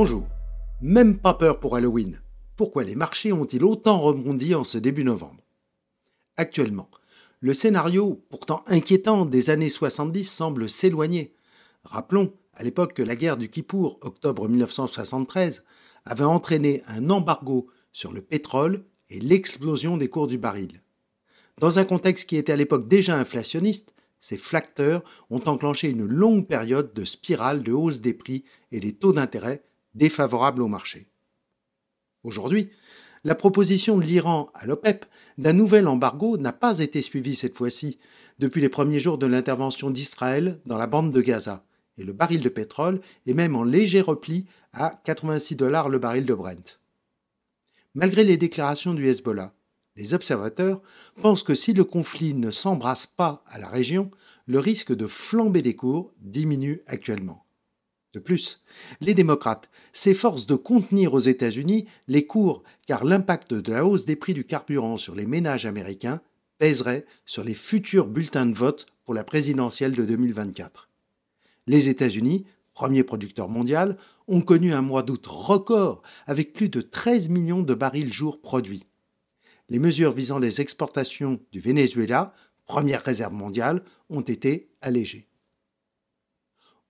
Bonjour. Même pas peur pour Halloween. Pourquoi les marchés ont-ils autant rebondi en ce début novembre? Actuellement, le scénario, pourtant inquiétant des années 70, semble s'éloigner. Rappelons à l'époque que la guerre du Kippour, octobre 1973, avait entraîné un embargo sur le pétrole et l'explosion des cours du baril. Dans un contexte qui était à l'époque déjà inflationniste, ces facteurs ont enclenché une longue période de spirale de hausse des prix et des taux d'intérêt défavorables au marché. Aujourd'hui, la proposition de l'Iran à l'OPEP d'un nouvel embargo n'a pas été suivie cette fois-ci depuis les premiers jours de l'intervention d'Israël dans la bande de Gaza, et le baril de pétrole est même en léger repli à 86 dollars le baril de Brent. Malgré les déclarations du Hezbollah, les observateurs pensent que si le conflit ne s'embrasse pas à la région, le risque de flamber des cours diminue actuellement. De plus, les démocrates s'efforcent de contenir aux États-Unis les cours car l'impact de la hausse des prix du carburant sur les ménages américains pèserait sur les futurs bulletins de vote pour la présidentielle de 2024. Les États-Unis, premier producteur mondial, ont connu un mois d'août record avec plus de 13 millions de barils jour produits les mesures visant les exportations du Venezuela, première réserve mondiale, ont été allégées.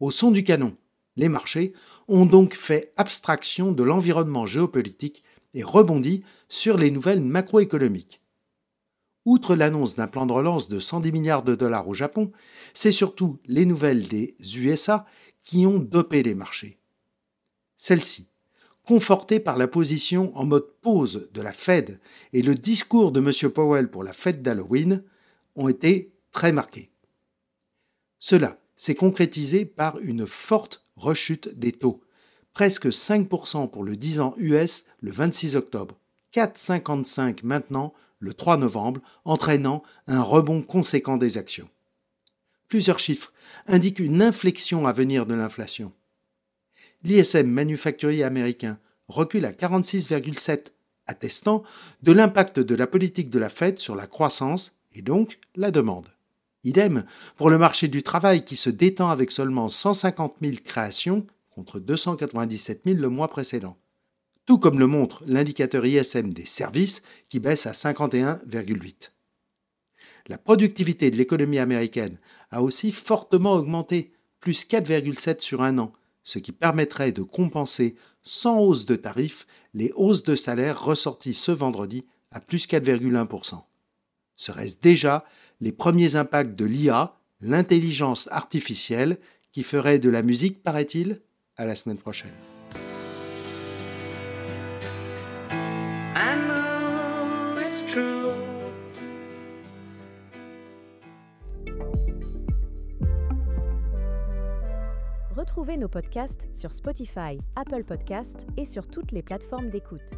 Au son du canon, les marchés ont donc fait abstraction de l'environnement géopolitique et rebondi sur les nouvelles macroéconomiques. Outre l'annonce d'un plan de relance de 110 milliards de dollars au Japon, c'est surtout les nouvelles des USA qui ont dopé les marchés. Celles-ci conforté par la position en mode pause de la Fed et le discours de M. Powell pour la fête d'Halloween, ont été très marqués. Cela s'est concrétisé par une forte rechute des taux, presque 5% pour le 10 ans US le 26 octobre, 4,55 maintenant le 3 novembre, entraînant un rebond conséquent des actions. Plusieurs chiffres indiquent une inflexion à venir de l'inflation l'ISM manufacturier américain recule à 46,7, attestant de l'impact de la politique de la Fed sur la croissance et donc la demande. Idem pour le marché du travail qui se détend avec seulement 150 000 créations contre 297 000 le mois précédent. Tout comme le montre l'indicateur ISM des services qui baisse à 51,8. La productivité de l'économie américaine a aussi fortement augmenté, plus 4,7 sur un an, ce qui permettrait de compenser sans hausse de tarifs les hausses de salaire ressorties ce vendredi à plus 4,1%. Serait-ce déjà les premiers impacts de l'IA, l'intelligence artificielle, qui ferait de la musique, paraît-il? À la semaine prochaine. Retrouvez nos podcasts sur Spotify, Apple Podcasts et sur toutes les plateformes d'écoute.